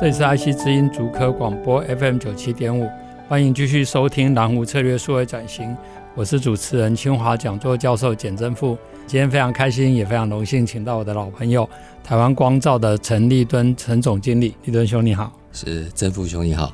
这里是爱惜之音主科广播 FM 九七点五，欢迎继续收听蓝湖策略数位转型，我是主持人清华讲座教授简正富。今天非常开心，也非常荣幸，请到我的老朋友台湾光照的陈立敦陈总经理，立敦兄你好，是正富兄你好。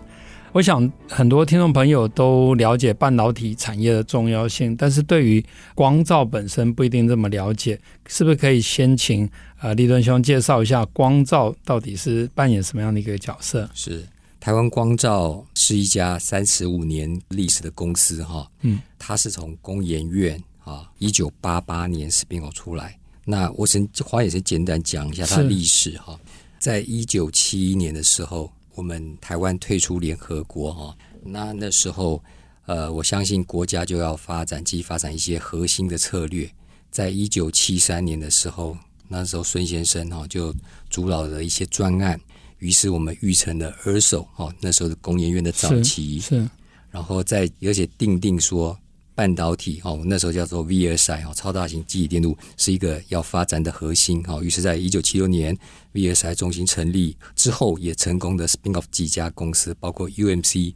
我想很多听众朋友都了解半导体产业的重要性，但是对于光照本身不一定这么了解，是不是可以先请呃立敦兄介绍一下光照到底是扮演什么样的一个角色？是台湾光照是一家三十五年历史的公司哈，嗯，它是从工研院啊一九八八年 spin off 出来，那我先花也先简单讲一下它的历史哈，在一九七一年的时候。我们台湾退出联合国哈，那那时候，呃，我相信国家就要发展，及发展一些核心的策略。在一九七三年的时候，那时候孙先生哈就主导了一些专案，于是我们育成了 ERSO 哈，那时候的工研院的早期，是，然后在而且定定说。半导体哦，那时候叫做 VSI 哦，超大型记忆电路是一个要发展的核心哦。于是，在一九七六年 VSI 中心成立之后，也成功的 spin off 几家公司，包括 UMC、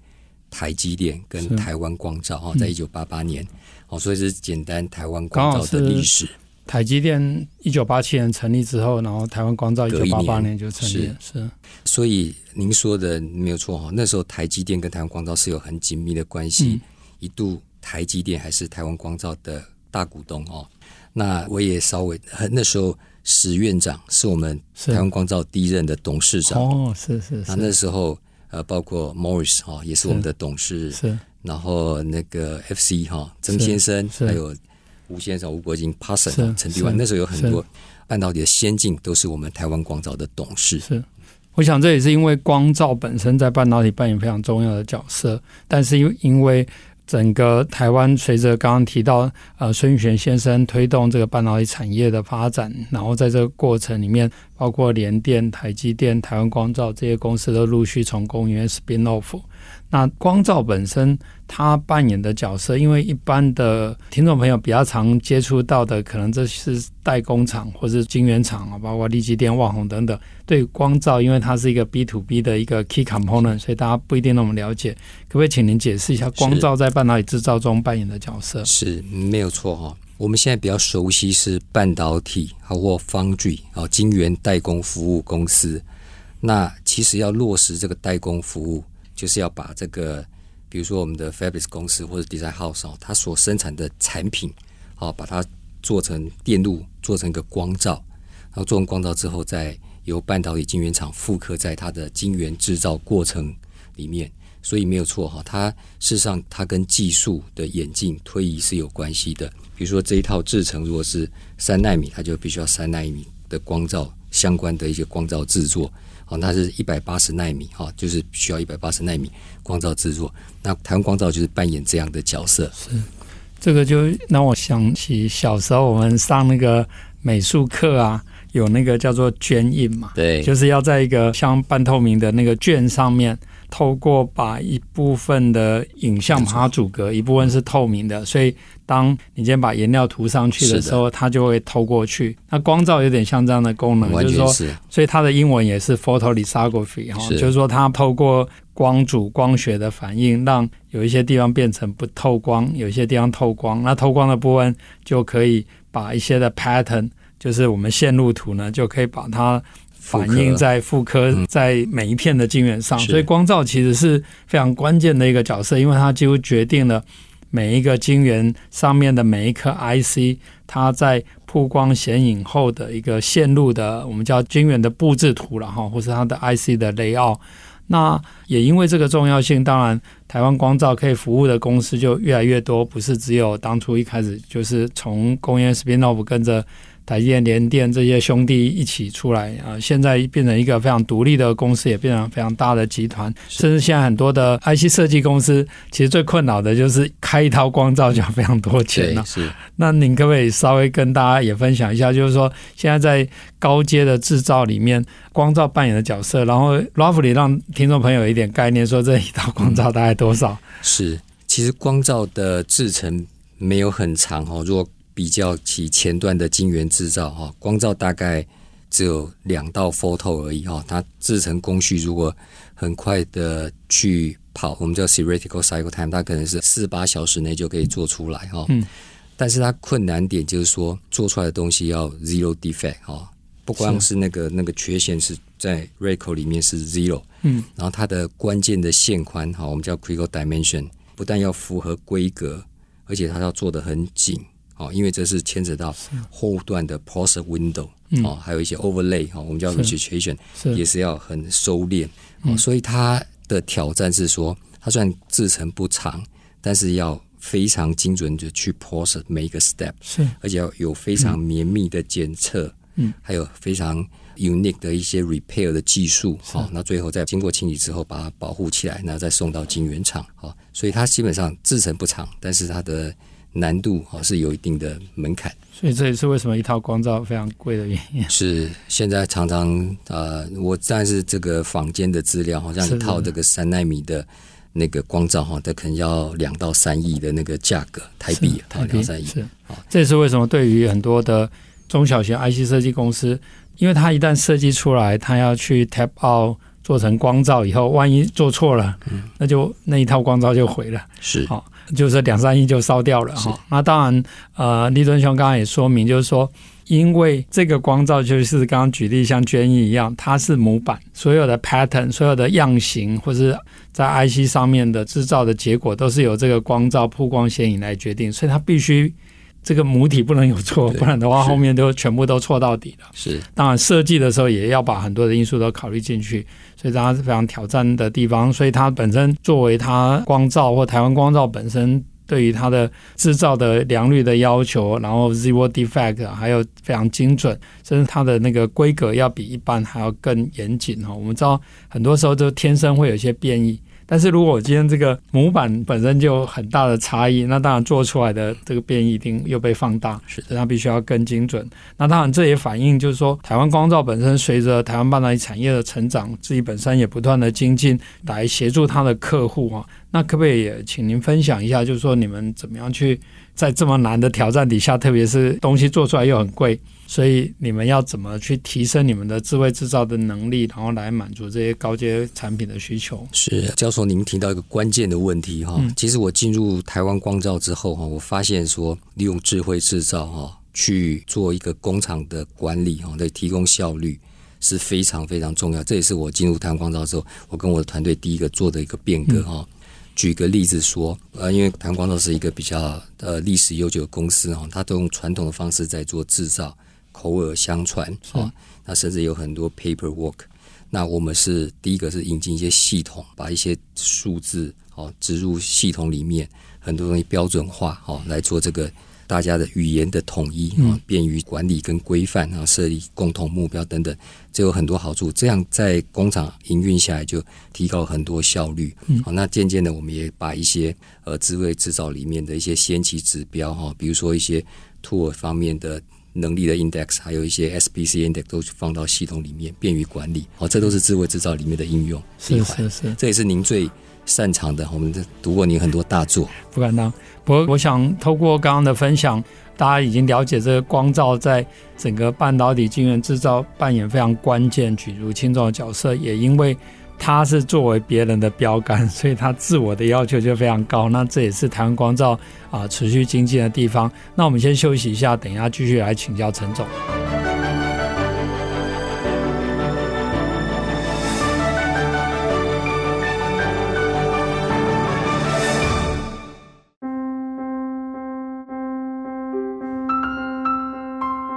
台积电跟台湾光照哦，在一九八八年哦，所以是简单台湾光照的历史。台积电一九八七年成立之后，然后台湾光照一九八八年就成立，是，是。所以您说的没有错哈，那时候台积电跟台湾光照是有很紧密的关系，嗯、一度。台积电还是台湾光照的大股东哦，那我也稍微那时候史院长是我们台湾光照第一任的董事长哦，是是是。那那时候呃，包括 Morris 哈也是我们的董事，是。然后那个 FC 哈曾先生，还有吴先生吴国金 Parson 陈迪万，那时候有很多半导体的先进都是我们台湾光照的董事。是，我想这也是因为光照本身在半导体扮演非常重要的角色，但是因因为。整个台湾随着刚刚提到，呃，孙运璇先生推动这个半导体产业的发展，然后在这个过程里面，包括联电、台积电、台湾光照这些公司都陆续从公园 spin off。那光照本身它扮演的角色，因为一般的听众朋友比较常接触到的，可能这是代工厂或是晶圆厂啊，包括立积电、旺宏等等。对光照，因为它是一个 B to B 的一个 key component，所以大家不一定那么了解。可不可以请您解释一下光照在半导体制造中扮演的角色？是没有错哈。我们现在比较熟悉是半导体或 foundry 啊，晶圆代工服务公司。那其实要落实这个代工服务。就是要把这个，比如说我们的 Fabless 公司或者 Design House 哦，它所生产的产品，好把它做成电路，做成一个光罩，然后做成光罩之后，再由半导体晶圆厂复刻在它的晶圆制造过程里面。所以没有错哈，它事实上它跟技术的演进推移是有关系的。比如说这一套制程如果是三纳米，它就必须要三纳米的光罩相关的一些光罩制作。哦，那是一百八十纳米，哈，就是需要一百八十纳米光照制作。那台湾光照就是扮演这样的角色。是，这个就让我想起小时候我们上那个美术课啊，有那个叫做卷印嘛，对，就是要在一个像半透明的那个卷上面。透过把一部分的影像把它阻隔，一部分是透明的，所以当你今天把颜料涂上去的时候，它就会透过去。那光照有点像这样的功能，就是说，所以它的英文也是 photolithography 哈，就是说它透过光阻、光学的反应，让有一些地方变成不透光，有一些地方透光。那透光的部分就可以把一些的 pattern，就是我们线路图呢，就可以把它。反映在复刻在每一片的晶圆上，所以光照其实是非常关键的一个角色，因为它几乎决定了每一个晶圆上面的每一颗 IC，它在曝光显影后的一个线路的我们叫晶圆的布置图了哈，或是它的 IC 的雷奥。那也因为这个重要性，当然台湾光照可以服务的公司就越来越多，不是只有当初一开始就是从工业 spin off 跟着。台积电、联电这些兄弟一起出来啊，现在变成一个非常独立的公司，也变成非常大的集团。甚至现在很多的 IC 设计公司，其实最困扰的就是开一套光罩就要非常多钱了。是，那您可不可以稍微跟大家也分享一下，就是说现在在高阶的制造里面，光照扮演的角色，然后 roughly 让听众朋友一点概念，说这一套光照大概多少？嗯、是，其实光照的制程没有很长哦，如果比较起前端的晶圆制造哈，光照大概只有两道 photo 而已哈，它制成工序如果很快的去跑，我们叫 theoretical cycle time，它可能是四八小时内就可以做出来哈。嗯。但是它困难点就是说，做出来的东西要 zero defect 哈，不光是那个那个缺陷是在 reticle 里面是 zero，嗯，然后它的关键的线宽哈，我们叫 critical dimension，不但要符合规格，而且它要做的很紧。哦，因为这是牵扯到后段的 process window，哦、嗯，还有一些 overlay，哈，我们叫 registration，也是要很收敛。哦、嗯，所以它的挑战是说，它虽然制程不长，但是要非常精准的去 process 每一个 step，是，而且要有非常绵密的检测，嗯，还有非常 unique 的一些 repair 的技术，好，那最后再经过清理之后，把它保护起来，然后再送到晶圆厂，好，所以它基本上制程不长，但是它的难度啊是有一定的门槛，所以这也是为什么一套光照非常贵的原因。是现在常常呃，我但是这个坊间的资料好像一套这个三纳米的那个光照哈，它可能要两到三亿的那个价格台币，台币两三亿。是啊，这也是为什么对于很多的中小型 IC 设计公司，因为它一旦设计出来，它要去 tap out 做成光照以后，万一做错了，嗯，那就那一套光照就毁了。是好。就是两三亿就烧掉了哈。那当然，呃，立尊兄刚刚也说明，就是说，因为这个光照就是刚刚举例像娟亿一样，它是模板，所有的 pattern、所有的样型，或是在 IC 上面的制造的结果，都是由这个光照曝光显影来决定，所以它必须。这个母体不能有错，不然的话后面都全部都错到底了。是，当然设计的时候也要把很多的因素都考虑进去，所以它是非常挑战的地方。所以它本身作为它光照或台湾光照本身对于它的制造的良率的要求，然后 zero defect 还有非常精准，甚至它的那个规格要比一般还要更严谨哈。我们知道很多时候就天生会有一些变异。但是如果我今天这个模板本身就有很大的差异，那当然做出来的这个变异一定又被放大，是，所以它必须要更精准。那当然这也反映就是说，台湾光照本身随着台湾半导体产业的成长，自己本身也不断的精进，来协助它的客户啊。那可不可以也请您分享一下，就是说你们怎么样去在这么难的挑战底下，特别是东西做出来又很贵，所以你们要怎么去提升你们的智慧制造的能力，然后来满足这些高阶产品的需求？是教授，您提到一个关键的问题哈。其实我进入台湾光照之后哈，我发现说利用智慧制造哈去做一个工厂的管理哈，来提供效率是非常非常重要。这也是我进入台湾光罩之后，我跟我的团队第一个做的一个变革哈。嗯举个例子说，呃，因为台湾光道是一个比较呃历史悠久的公司哈，它都用传统的方式在做制造，口耳相传啊，那甚至有很多 paperwork。那我们是第一个是引进一些系统，把一些数字哦植入系统里面，很多东西标准化哦来做这个。大家的语言的统一啊，便于管理跟规范啊，设立共同目标等等，这有很多好处。这样在工厂营运下来就提高很多效率。好，那渐渐的我们也把一些呃智慧制造里面的一些先期指标哈，比如说一些 tool 方面的能力的 index，还有一些 SPC index 都放到系统里面，便于管理。好，这都是智慧制造里面的应用。是是是，这也是您最擅长的。我们读过您很多大作，不敢当。我我想透过刚刚的分享，大家已经了解这个光罩在整个半导体晶圆制造扮演非常关键、举足轻重的角色。也因为它是作为别人的标杆，所以它自我的要求就非常高。那这也是台湾光罩啊、持续精进的地方。那我们先休息一下，等一下继续来请教陈总。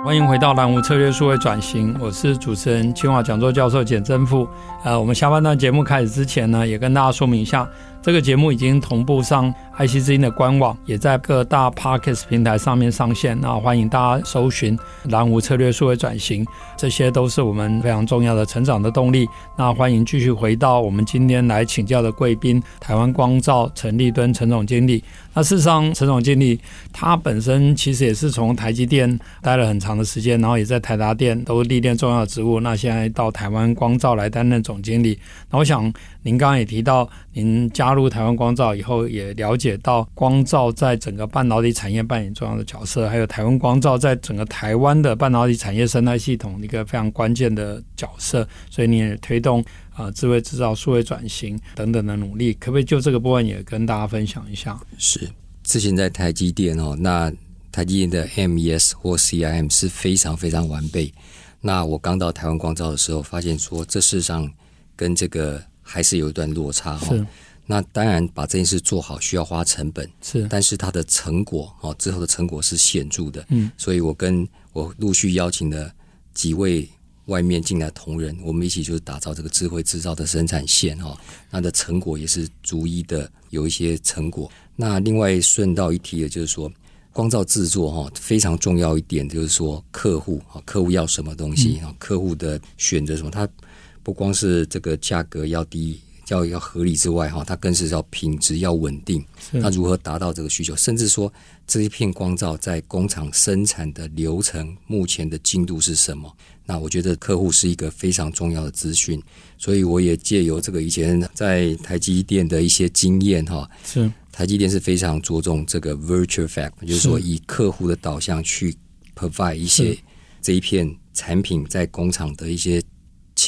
欢迎回到蓝湖策略数位转型，我是主持人清华讲座教授简政富。呃，我们下半段节目开始之前呢，也跟大家说明一下。这个节目已经同步上 IC 之音的官网，也在各大 Podcast 平台上面上线。那欢迎大家搜寻“蓝湖策略数位转型”，这些都是我们非常重要的成长的动力。那欢迎继续回到我们今天来请教的贵宾——台湾光照陈立敦陈总经理。那事实上，陈总经理他本身其实也是从台积电待了很长的时间，然后也在台达电都历练重要的职务。那现在到台湾光照来担任总经理。那我想您刚刚也提到，您加入台湾光罩以后，也了解到光罩在整个半导体产业扮演重要的角色，还有台湾光罩在整个台湾的半导体产业生态系统一个非常关键的角色。所以你也推动啊、智慧制造、数位转型等等的努力，可不可以就这个部分也跟大家分享一下？是之前在台积电哦，那台积电的 MES 或 CIM 是非常非常完备。那我刚到台湾光罩的时候，发现说这事实上跟这个还是有一段落差哈。那当然，把这件事做好需要花成本，是，但是它的成果哦，之后的成果是显著的，嗯，所以我跟我陆续邀请了几位外面进来同仁，我们一起就是打造这个智慧制造的生产线哦，那的成果也是逐一的有一些成果。那另外顺道一提的就是说，光照制作哈非常重要一点，就是说客户啊，客户要什么东西啊，嗯，客户的选择什么，它不光是这个价格要低。要要合理之外，哈，它更是要品质要稳定。那如何达到这个需求？甚至说这一片光照在工厂生产的流程，目前的进度是什么？那我觉得客户是一个非常重要的资讯。所以我也借由这个以前在台积电的一些经验，哈，是台积电是非常着重这个 virtual fact，就是说以客户的导向去 provide 一些这一片产品在工厂的一些。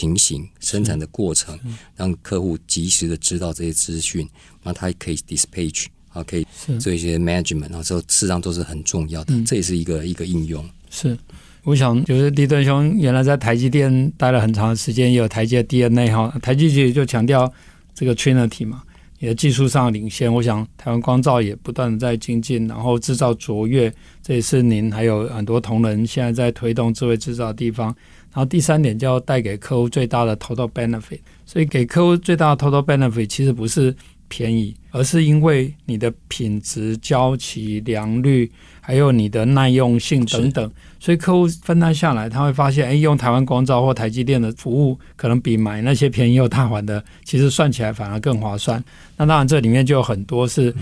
情形生产的过程，让客户及时的知道这些资讯，那他可以 dispatch 啊，可以做一些 management，然后事实上都是很重要的，嗯、这也是一个一个应用。是，我想就是立顿兄原来在台积电待了很长的时间，也有台积的 DNA 哈，台积电就强调这个 Trinity 嘛，也技术上领先。我想台湾光照也不断的在精进，然后制造卓越，这也是您还有很多同仁现在在推动智慧制造的地方。然后第三点就要带给客户最大的 total benefit，所以给客户最大的 total benefit 其实不是便宜，而是因为你的品质、交期、良率，还有你的耐用性等等，所以客户分担下来，他会发现，哎，用台湾光照或台积电的服务，可能比买那些便宜又大碗的，其实算起来反而更划算。那当然这里面就有很多是。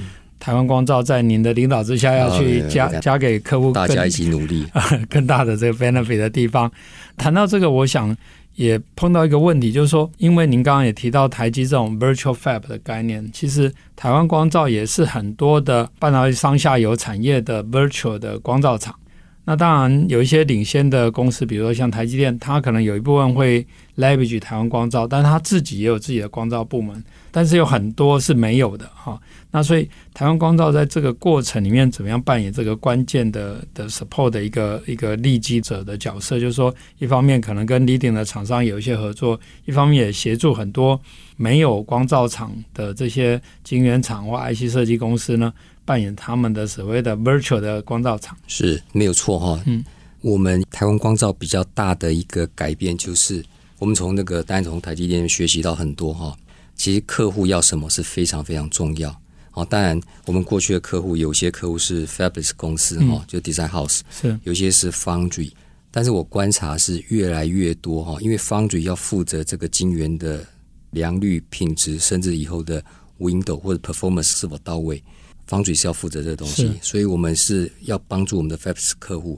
嗯台湾光照在您的领导之下，要去加加给客户，大家一起努力，更大的这个 benefit 的地方。谈到这个，我想也碰到一个问题，就是说，因为您刚刚也提到台积这种 virtual fab 的概念，其实台湾光照也是很多的半导体上下游产业的 virtual 的光照厂。那当然有一些领先的公司，比如说像台积电，它可能有一部分会 leverage 台湾光照，但是它自己也有自己的光照部门，但是有很多是没有的哈。那所以台湾光照在这个过程里面怎么样扮演这个关键的的 support 的一个一个利基者的角色？就是说，一方面可能跟 leading 的厂商有一些合作，一方面也协助很多没有光照厂的这些晶圆厂或 IC 设计公司呢，扮演他们的所谓的 virtual 的光照厂。是没有错哈。嗯，我们台湾光照比较大的一个改变就是，我们从那个单从台积电学习到很多哈。其实客户要什么是非常非常重要。哦，当然，我们过去的客户有些客户是 Fabless 公司哈、嗯，就 Design House，是。有些是 Foundry，但是我观察是越来越多哈，因为 Foundry 要负责这个晶圆的良率、品质，甚至以后的 Window 或者 Performance 是否到位，Foundry 是要负责这个东西，所以我们是要帮助我们的 Fabless 客户，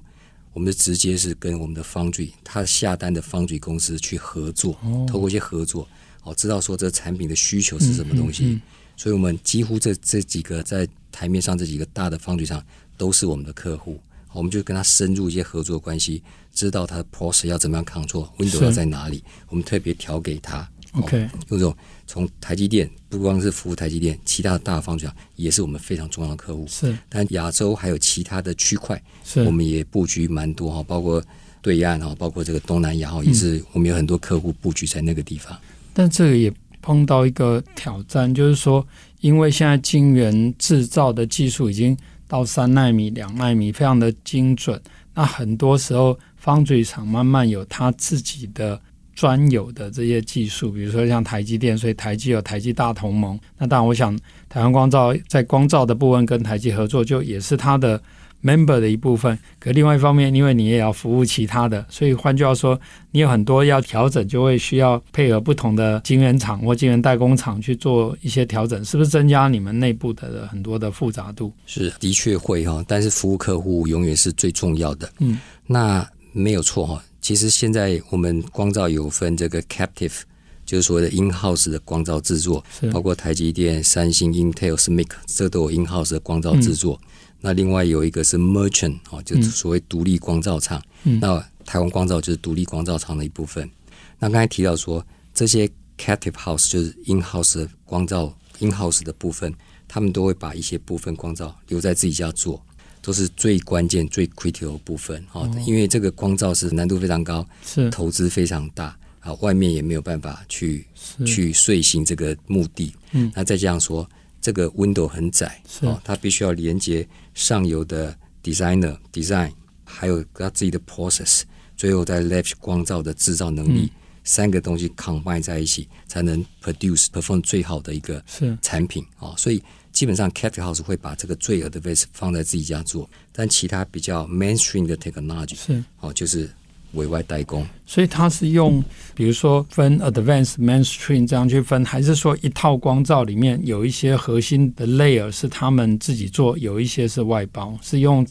我们直接是跟我们的 Foundry，他下单的 Foundry 公司去合作，哦、透过一些合作，哦，知道说这个产品的需求是什么东西。嗯嗯嗯所以，我们几乎这这几个在台面上这几个大的 foundry 厂都是我们的客户，我们就跟他深入一些合作关系，知道他的 process 要怎么样 control，window 要在哪里，我们特别调给他。OK，用这种从台积电不光是服务台积电，其他的大 foundry 厂也是我们非常重要的客户。是，但亚洲还有其他的区块，是我们也布局蛮多哈，包括对岸哈，包括这个东南亚哈，也是我们有很多客户布局在那个地方。但这个也。碰到一个挑战，就是说，因为现在晶圆制造的技术已经到三纳米、两纳米，非常的精准。那很多时候方嘴厂慢慢有它自己的专有的这些技术，比如说像台积电，所以台积有台积大同盟。那当然，我想台湾光照在光照的部分跟台积合作，就也是它的。Member 的一部分，可另外一方面，因为你也要服务其他的，所以换句话说，你有很多要调整，就会需要配合不同的晶圆厂或晶圆代工厂去做一些调整，是不是增加你们内部的很多的复杂度？是，的确会哈，但是服务客户永远是最重要的。嗯，那没有错哈。其实现在我们光照有分这个 captive，就是所谓的 in house 的光照制作，包括台积电、三星、Intel、SMIC，这都有 in house 的光照制作。嗯那另外有一个是 merchant 哦，就是所谓独立光照厂。嗯、那台湾光照就是独立光照厂的一部分。那刚才提到说，这些 captive house 就是 in house 的光照 in house 的部分，他们都会把一些部分光照留在自己家做，都是最关键、最 critical 的部分。哦，因为这个光照是难度非常高，是投资非常大啊，外面也没有办法去去遂行这个目的。嗯，那再这样说。这个 window 很窄，哦，它必须要连接上游的 designer design，还有它自己的 process，最后在 latch 光照的制造能力，嗯、三个东西 combine 在一起，才能 produce perform 最好的一个产品啊、哦。所以基本上 captive house 会把这个最 advanced 放在自己家做，但其他比较 mainstream 的 technology 是哦，就是。委外代工，所以它是用，比如说分 advanced mainstream 这样去分，还是说一套光照里面有一些核心的 layer 是他们自己做，有一些是外包，是用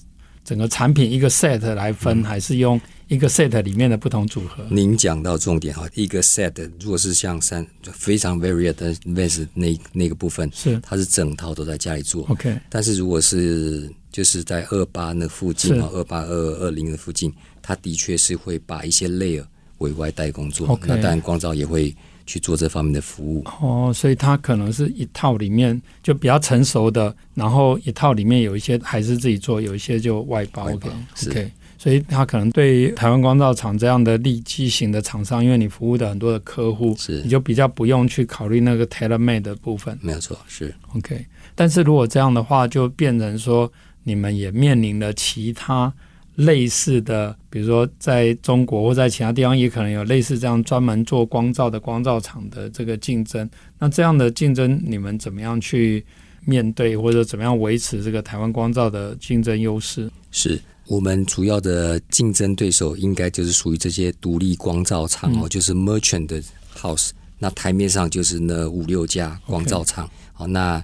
整个产品一个 set 来分，嗯、还是用一个 set 里面的不同组合？您讲到重点哈，一个 set 如果是像三非常 very advanced 那那个部分是，它是整套都在家里做，OK，但是如果是就是在二八那附近啊，二八二二零的附近。他的确是会把一些 layer 委外代工作.那当然光照也会去做这方面的服务。哦，所以它可能是一套里面就比较成熟的，然后一套里面有一些还是自己做，有一些就外包。外包 OK，是.所以它可能对于台湾光照厂这样的利基型的厂商，因为你服务的很多的客户，是你就比较不用去考虑那个 tailor made 的部分。没有错，是 OK。但是如果这样的话，就变成说你们也面临了其他。类似的，比如说在中国或在其他地方，也可能有类似这样专门做光照的光照厂的这个竞争。那这样的竞争，你们怎么样去面对，或者怎么样维持这个台湾光照的竞争优势？是我们主要的竞争对手，应该就是属于这些独立光照厂哦，嗯、就是 merchant 的 house。那台面上就是那五六家光照厂。好那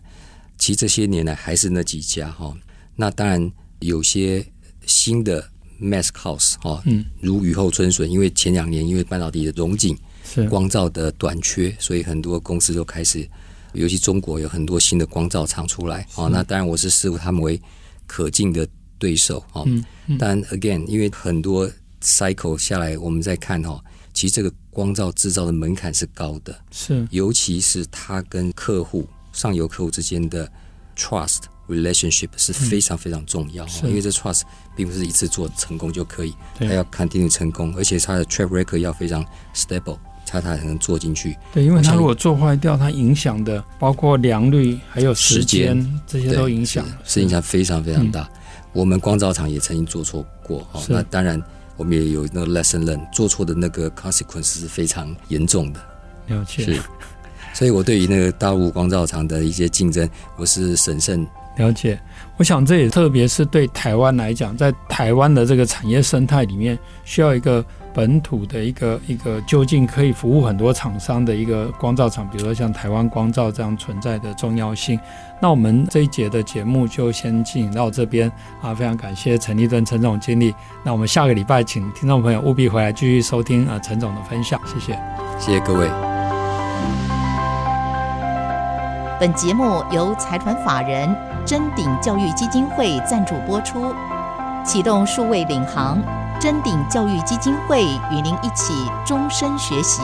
其实这些年来还是那几家哈。那当然有些。新的 mask house 哈，嗯，如雨后春笋，因为前两年因为半导体的融景是。光照的短缺，所以很多公司都开始，尤其中国有很多新的光照厂出来，哦，那当然我是视他们为可敬的对手，哦，嗯嗯、但 again，因为很多 cycle 下来，我们再看哈，其实这个光照制造的门槛是高的，是，尤其是它跟客户上游客户之间的 trust。Relationship 是非常非常重要，嗯、因为这 trust 并不是一次做成功就可以，它要 continue 成功，而且它的 track record 要非常 stable，它才能做进去。对，因为它如果做坏掉，它影响的包括良率还有时间，这些都影响，是影响非常非常大。嗯、我们光照厂也曾经做错过，哦，那当然我们也有那个 lesson learn，做错的那个 consequence 是非常严重的。了解。是，所以我对于那个大陆光照厂的一些竞争，我是审慎。了解，我想这也特别是对台湾来讲，在台湾的这个产业生态里面，需要一个本土的一个一个究竟可以服务很多厂商的一个光照厂，比如说像台湾光照这样存在的重要性。那我们这一节的节目就先进行到这边啊，非常感谢陈立敦陈总经理。那我们下个礼拜请听众朋友务必回来继续收听啊陈总的分享，谢谢，谢谢各位。本节目由财团法人臻鼎教育基金会赞助播出，启动数位领航，臻鼎教育基金会与您一起终身学习。